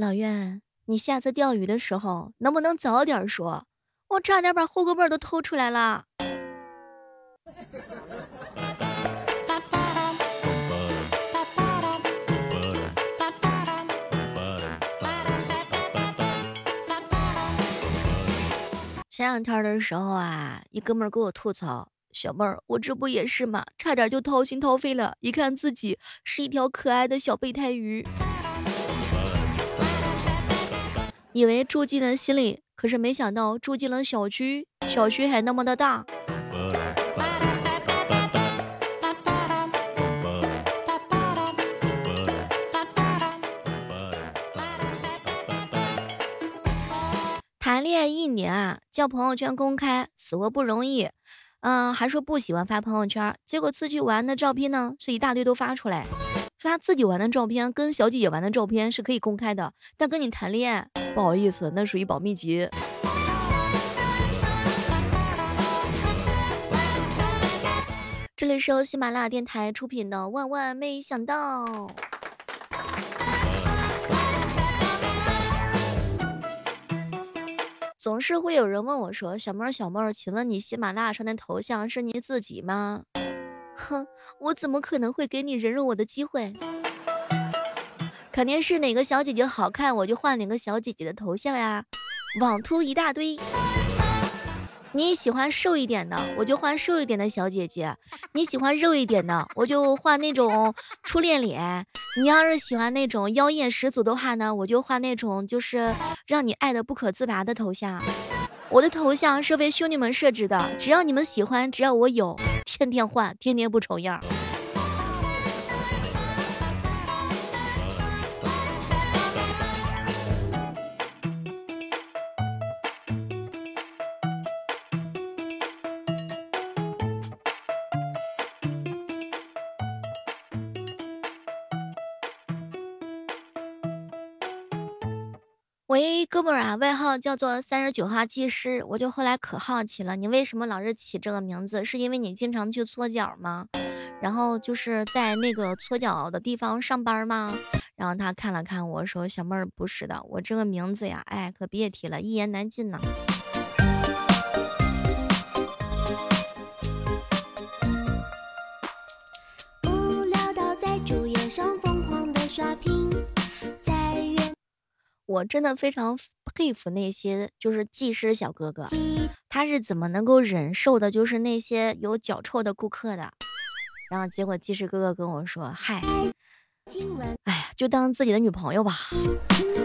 老岳，你下次钓鱼的时候能不能早点说？我差点把后锅背都偷出来了。前两天的时候啊，一哥们儿给我吐槽，小妹儿，我这不也是吗？差点就掏心掏肺了，一看自己是一条可爱的小备胎鱼，以为住进了心里，可是没想到住进了小区，小区还那么的大。谈恋爱一年啊，叫朋友圈公开，死活不容易。嗯，还说不喜欢发朋友圈，结果出去玩的照片呢，是一大堆都发出来。是他自己玩的照片跟小姐姐玩的照片是可以公开的，但跟你谈恋爱，不好意思，那属于保密级。这里是由喜马拉雅电台出品的《万万没想到》。总是会有人问我说：“小妹儿，小妹儿，请问你喜马拉雅上的头像是你自己吗？”哼，我怎么可能会给你人肉我的机会？肯定是哪个小姐姐好看，我就换哪个小姐姐的头像呀。网图一大堆。你喜欢瘦一点的，我就换瘦一点的小姐姐；你喜欢肉一点的，我就换那种初恋脸；你要是喜欢那种妖艳十足的话呢，我就换那种就是让你爱的不可自拔的头像。我的头像是为兄弟们设置的，只要你们喜欢，只要我有，天天换，天天不重样。喂，哥们儿啊，外号叫做三十九号技师，我就后来可好奇了，你为什么老是起这个名字？是因为你经常去搓脚吗？然后就是在那个搓脚的地方上班吗？然后他看了看我说，小妹儿不是的，我这个名字呀，哎，可别提了，一言难尽呐。我真的非常佩服那些就是技师小哥哥，他是怎么能够忍受的，就是那些有脚臭的顾客的。然后结果技师哥哥跟我说，嗨，哎呀，就当自己的女朋友吧。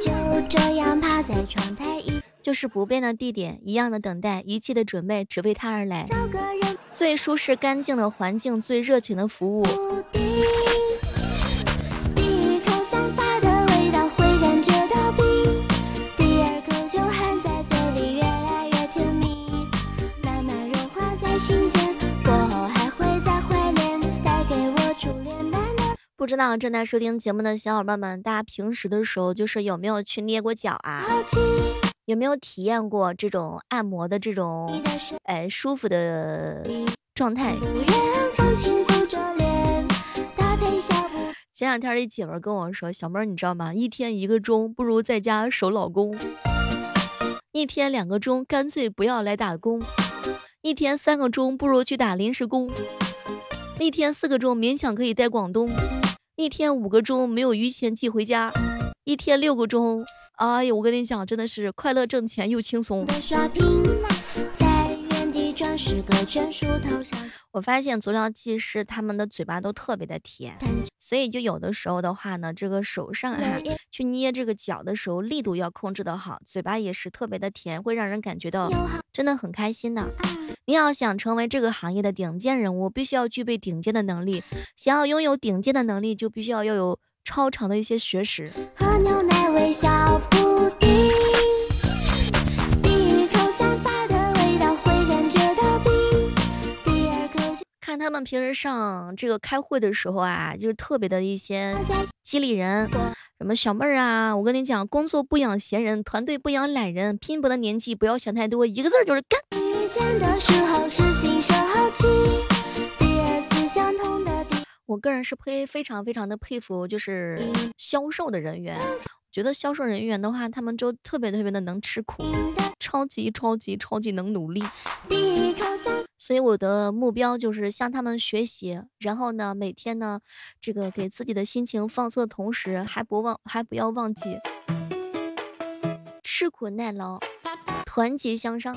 就这样趴在窗台，就是不变的地点，一样的等待，一切的准备只为他而来。最舒适干净的环境，最热情的服务。知道正在收听节目的小伙伴们，大家平时的时候就是有没有去捏过脚啊？有没有体验过这种按摩的这种哎舒服的状态？前两天一姐们跟我说，小妹儿你知道吗？一天一个钟不如在家守老公，一天两个钟干脆不要来打工，一天三个钟不如去打临时工，一天四个钟勉强可以在广东。一天五个钟没有余钱寄回家，一天六个钟，哎呀，我跟你讲，真的是快乐挣钱又轻松在原地转十个圈梳头上。我发现足疗技师他们的嘴巴都特别的甜，所以就有的时候的话呢，这个手上哈去捏这个脚的时候，力度要控制的好，嘴巴也是特别的甜，会让人感觉到真的很开心的。你要想成为这个行业的顶尖人物，必须要具备顶尖的能力。想要拥有顶尖的能力，就必须要要有超长的一些学识。喝牛奶他们平时上这个开会的时候啊，就是特别的一些激励人。什么小妹儿啊，我跟你讲，工作不养闲人，团队不养懒人，拼搏的年纪不要想太多，一个字就是干。我个人是非非常非常的佩服，就是销售的人员，觉得销售人员的话，他们就特别特别的能吃苦，超级超级超级能努力。所以我的目标就是向他们学习，然后呢，每天呢，这个给自己的心情放松的同时，还不忘还不要忘记吃苦耐劳，团结向上。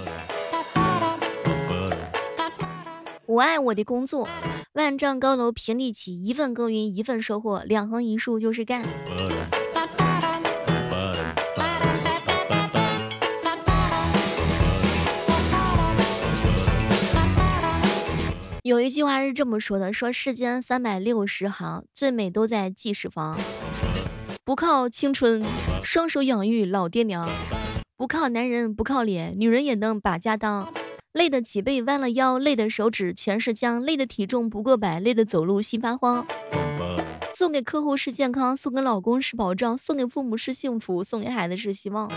我爱我的工作，万丈高楼平地起，一份耕耘一份收获，两横一竖就是干。有一句话是这么说的，说世间三百六十行，最美都在记事房。不靠青春，双手养育老爹娘；不靠男人，不靠脸，女人也能把家当。累得脊背弯了腰，累的手指全是浆，累的体重不过百，累的走路心发慌。送给客户是健康，送给老公是保障，送给父母是幸福，送给孩子是希望。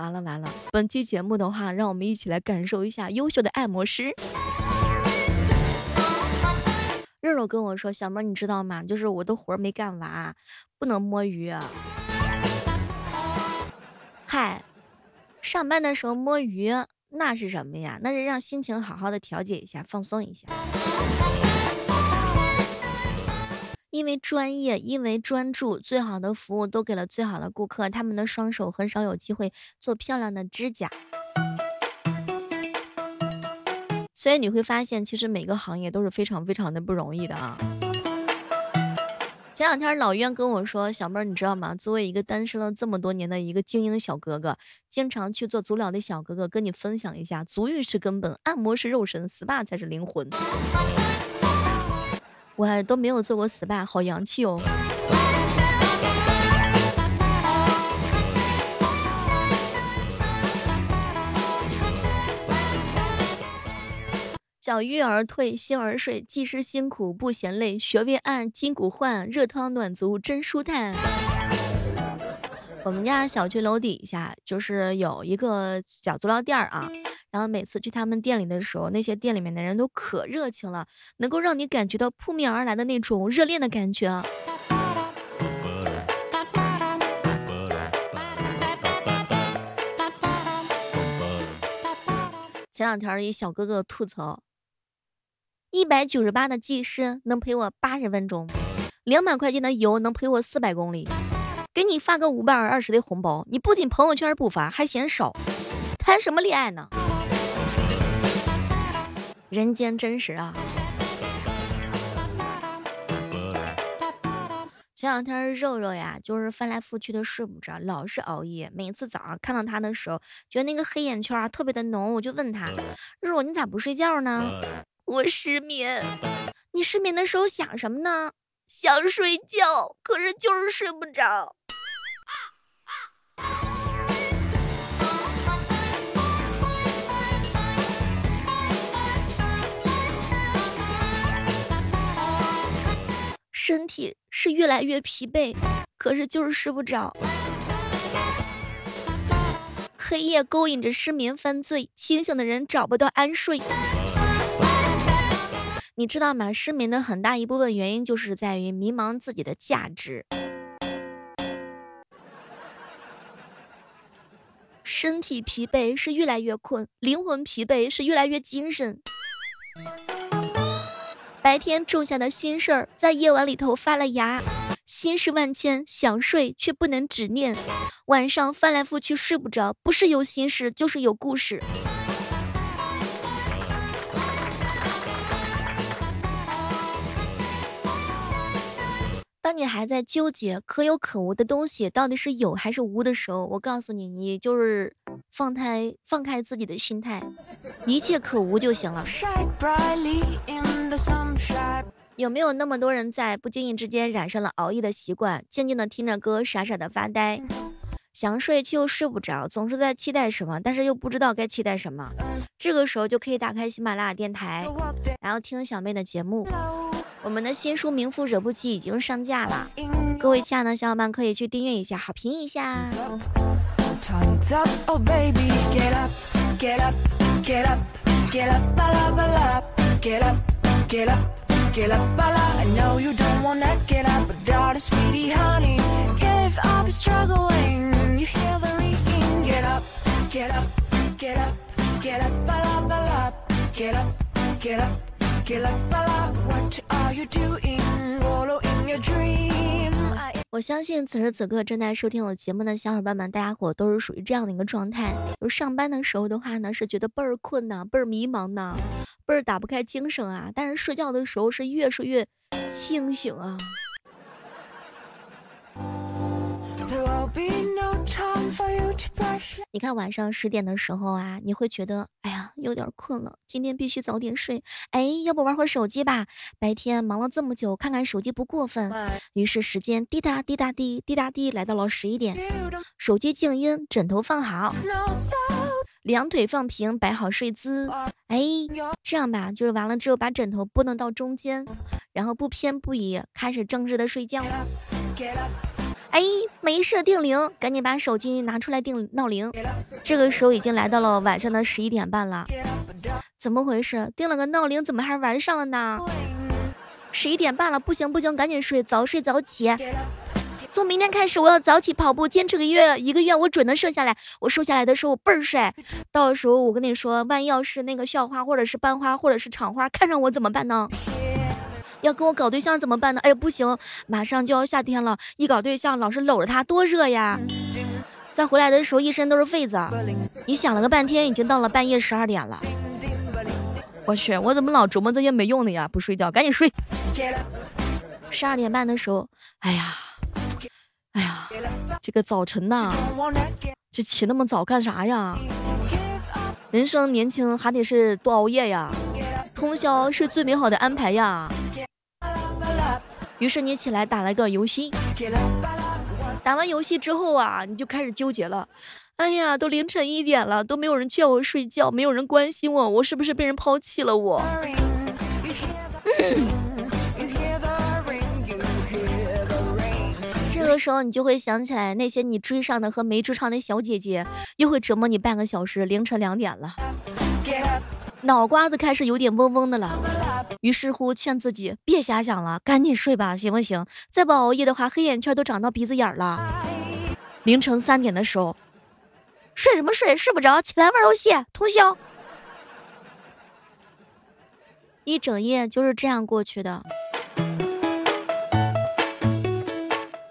完了完了，本期节目的话，让我们一起来感受一下优秀的按摩师。肉肉跟我说，小妹你知道吗？就是我的活没干完，不能摸鱼。嗨。上班的时候摸鱼，那是什么呀？那是让心情好好的调节一下，放松一下。因为专业，因为专注，最好的服务都给了最好的顾客，他们的双手很少有机会做漂亮的指甲。所以你会发现，其实每个行业都是非常非常的不容易的啊。前两天老冤跟我说，小妹儿你知道吗？作为一个单身了这么多年的一个精英小哥哥，经常去做足疗的小哥哥，跟你分享一下，足浴是根本，按摩是肉身，SPA 才是灵魂。我都没有做过 SPA，好洋气哦。脚欲而退，心而睡，技师辛苦不嫌累，穴位按，筋骨换，热汤暖足真舒坦。我们家小区楼底下就是有一个小足疗店啊，然后每次去他们店里的时候，那些店里面的人都可热情了，能够让你感觉到扑面而来的那种热恋的感觉。前两天一小哥哥吐槽。一百九十八的技师能陪我八十分钟，两百块钱的油能陪我四百公里，给你发个五百二十的红包，你不仅朋友圈不发，还嫌少，谈什么恋爱呢？人间真实啊！前两天肉肉呀，就是翻来覆去的睡不着，老是熬夜，每次早上看到他的时候，觉得那个黑眼圈啊特别的浓，我就问他，肉肉你咋不睡觉呢？我失眠，你失眠的时候想什么呢？想睡觉，可是就是睡不着。身体是越来越疲惫，可是就是睡不着。黑夜勾引着失眠犯罪，清醒的人找不到安睡。你知道吗？失眠的很大一部分原因就是在于迷茫自己的价值。身体疲惫是越来越困，灵魂疲惫是越来越精神。白天种下的心事儿，在夜晚里头发了芽，心事万千，想睡却不能执念，晚上翻来覆去睡不着，不是有心事，就是有故事。当你还在纠结可有可无的东西到底是有还是无的时候，我告诉你，你就是放开放开自己的心态，一切可无就行了。有没有那么多人在不经意之间染上了熬夜的习惯，静静的听着歌，傻傻的发呆，想睡却又睡不着，总是在期待什么，但是又不知道该期待什么。这个时候就可以打开喜马拉雅电台，然后听小妹的节目。我们的新书《名副惹不起》已经上架了，各位亲爱的小伙伴可以去订阅一下，好评一下。Get up, get up, Bala. I know you don't wanna get up, but darling, sweetie, honey, if I'm struggling, you hear the ringing, get up, get up, get up, get up, get up, get up, get up, 我相信此时此刻正在收听我节目的小伙伴们，大家伙都是属于这样的一个状态。就是上班的时候的话呢，是觉得倍儿困呐，倍儿迷茫呐，倍儿打不开精神啊。但是睡觉的时候是越睡越清醒啊。你看晚上十点的时候啊，你会觉得哎呀有点困了，今天必须早点睡。哎，要不玩会手机吧？白天忙了这么久，看看手机不过分。于是时间滴答滴答滴滴答滴来到了十一点，手机静音，枕头放好，两腿放平，摆好睡姿。哎，这样吧，就是完了之后把枕头拨弄到中间，然后不偏不倚，开始正式的睡觉。哎，没设定铃，赶紧把手机拿出来定闹铃。这个时候已经来到了晚上的十一点半了，怎么回事？定了个闹铃，怎么还玩上了呢？十一点半了，不行不行，赶紧睡，早睡早起。从明天开始，我要早起跑步，坚持个月一个月，我准能瘦下来。我瘦下来的时候，我倍儿帅。到时候我跟你说，万一要是那个校花或者是班花或者是厂花看上我怎么办呢？要跟我搞对象怎么办呢？哎呀不行，马上就要夏天了，一搞对象老是搂着他多热呀。再回来的时候一身都是痱子。你想了个半天，已经到了半夜十二点了。我去，我怎么老琢磨这些没用的呀？不睡觉，赶紧睡。十二点半的时候，哎呀，哎呀，这个早晨呐，这起那么早干啥呀？人生年轻还得是多熬夜呀，通宵是最美好的安排呀。于是你起来打了个游戏，打完游戏之后啊，你就开始纠结了。哎呀，都凌晨一点了，都没有人劝我睡觉，没有人关心我，我是不是被人抛弃了我？这个时候你就会想起来那些你追上的和没追上的小姐姐，又会折磨你半个小时，凌晨两点了，脑瓜子开始有点嗡嗡的了。于是乎劝自己别瞎想了，赶紧睡吧，行不行？再不熬夜的话，黑眼圈都长到鼻子眼了。凌晨三点的时候，睡什么睡？睡不着，起来玩游戏，通宵。一整夜就是这样过去的。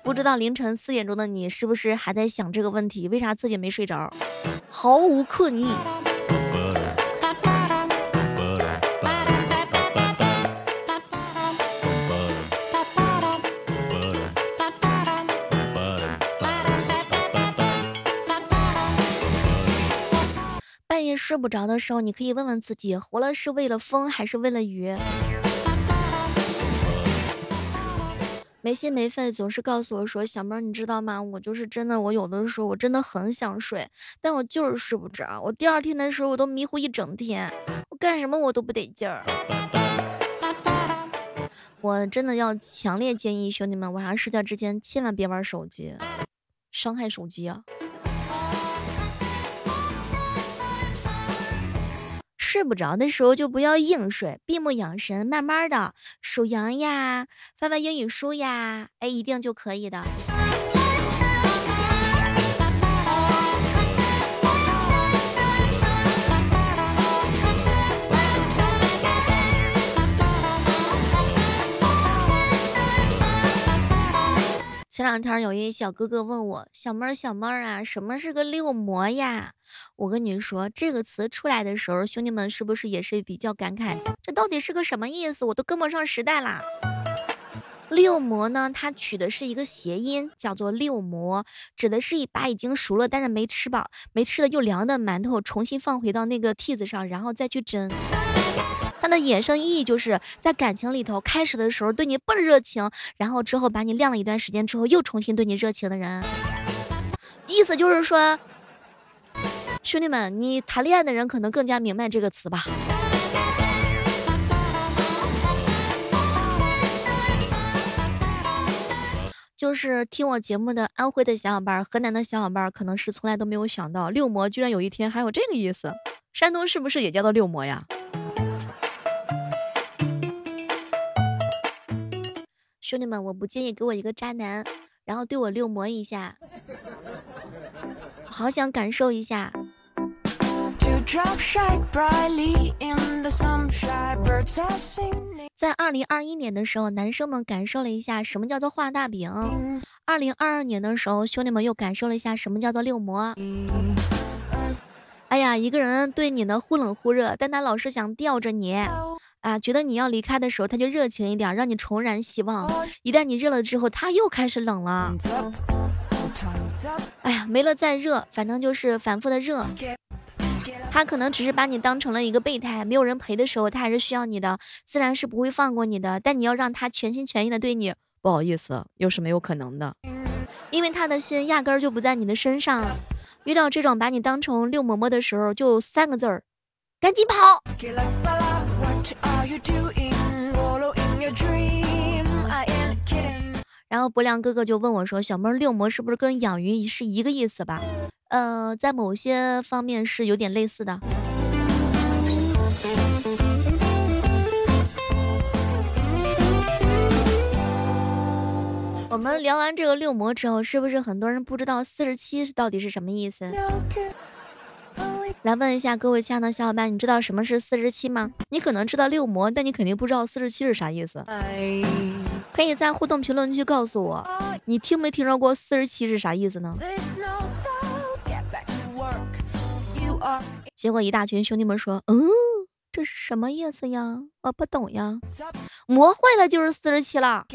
不知道凌晨四点钟的你是不是还在想这个问题？为啥自己没睡着？毫无困意。睡不着的时候，你可以问问自己，活了是为了风还是为了雨？没心没肺，总是告诉我说，小妹，你知道吗？我就是真的，我有的时候我真的很想睡，但我就是睡不着。我第二天的时候，我都迷糊一整天，我干什么我都不得劲儿。我真的要强烈建议兄弟们，晚上睡觉之前千万别玩手机，伤害手机啊！睡不着的时候就不要硬睡，闭目养神，慢慢的数羊呀，翻翻英语书呀，哎，一定就可以的。前两天有一小哥哥问我，小妹儿小妹儿啊，什么是个六模呀？我跟你说，这个词出来的时候，兄弟们是不是也是比较感慨？这到底是个什么意思？我都跟不上时代啦。六模呢，它取的是一个谐音，叫做六模，指的是一把已经熟了但是没吃饱、没吃的又凉的馒头重新放回到那个屉子上，然后再去蒸。它的衍生意义就是在感情里头，开始的时候对你倍儿热情，然后之后把你晾了一段时间之后，又重新对你热情的人。意思就是说，兄弟们，你谈恋爱的人可能更加明白这个词吧。就是听我节目的安徽的小伙伴、河南的小伙伴，可能是从来都没有想到六模居然有一天还有这个意思。山东是不是也叫做六模呀？兄弟们，我不介意给我一个渣男，然后对我六魔一下，好想感受一下。在二零二一年的时候，男生们感受了一下什么叫做画大饼。二零二二年的时候，兄弟们又感受了一下什么叫做六模。哎呀，一个人对你呢忽冷忽热，但他老是想吊着你啊，觉得你要离开的时候，他就热情一点，让你重燃希望。一旦你热了之后，他又开始冷了。哎呀，没了再热，反正就是反复的热。他可能只是把你当成了一个备胎，没有人陪的时候，他还是需要你的，自然是不会放过你的。但你要让他全心全意的对你，不好意思，又是没有可能的，因为他的心压根儿就不在你的身上。遇到这种把你当成六嬷嬷的时候，就三个字儿，赶紧跑。然后博良哥哥就问我说，小妹六魔是不是跟养鱼是一个意思吧？呃，在某些方面是有点类似的。我们聊完这个六魔之后，是不是很多人不知道四十七是到底是什么意思？来问一下各位亲爱的小伙伴，你知道什么是四十七吗？你可能知道六魔，但你肯定不知道四十七是啥意思。可以在互动评论区告诉我，你听没听说过四十七是啥意思呢？结果一大群兄弟们说，嗯，这是什么意思呀？我不懂呀。磨坏了就是四十七了。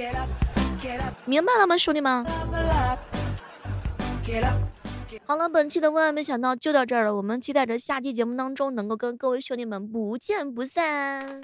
明白了吗，兄弟们？好了，本期的万万没想到就到这儿了，我们期待着下期节目当中能够跟各位兄弟们不见不散。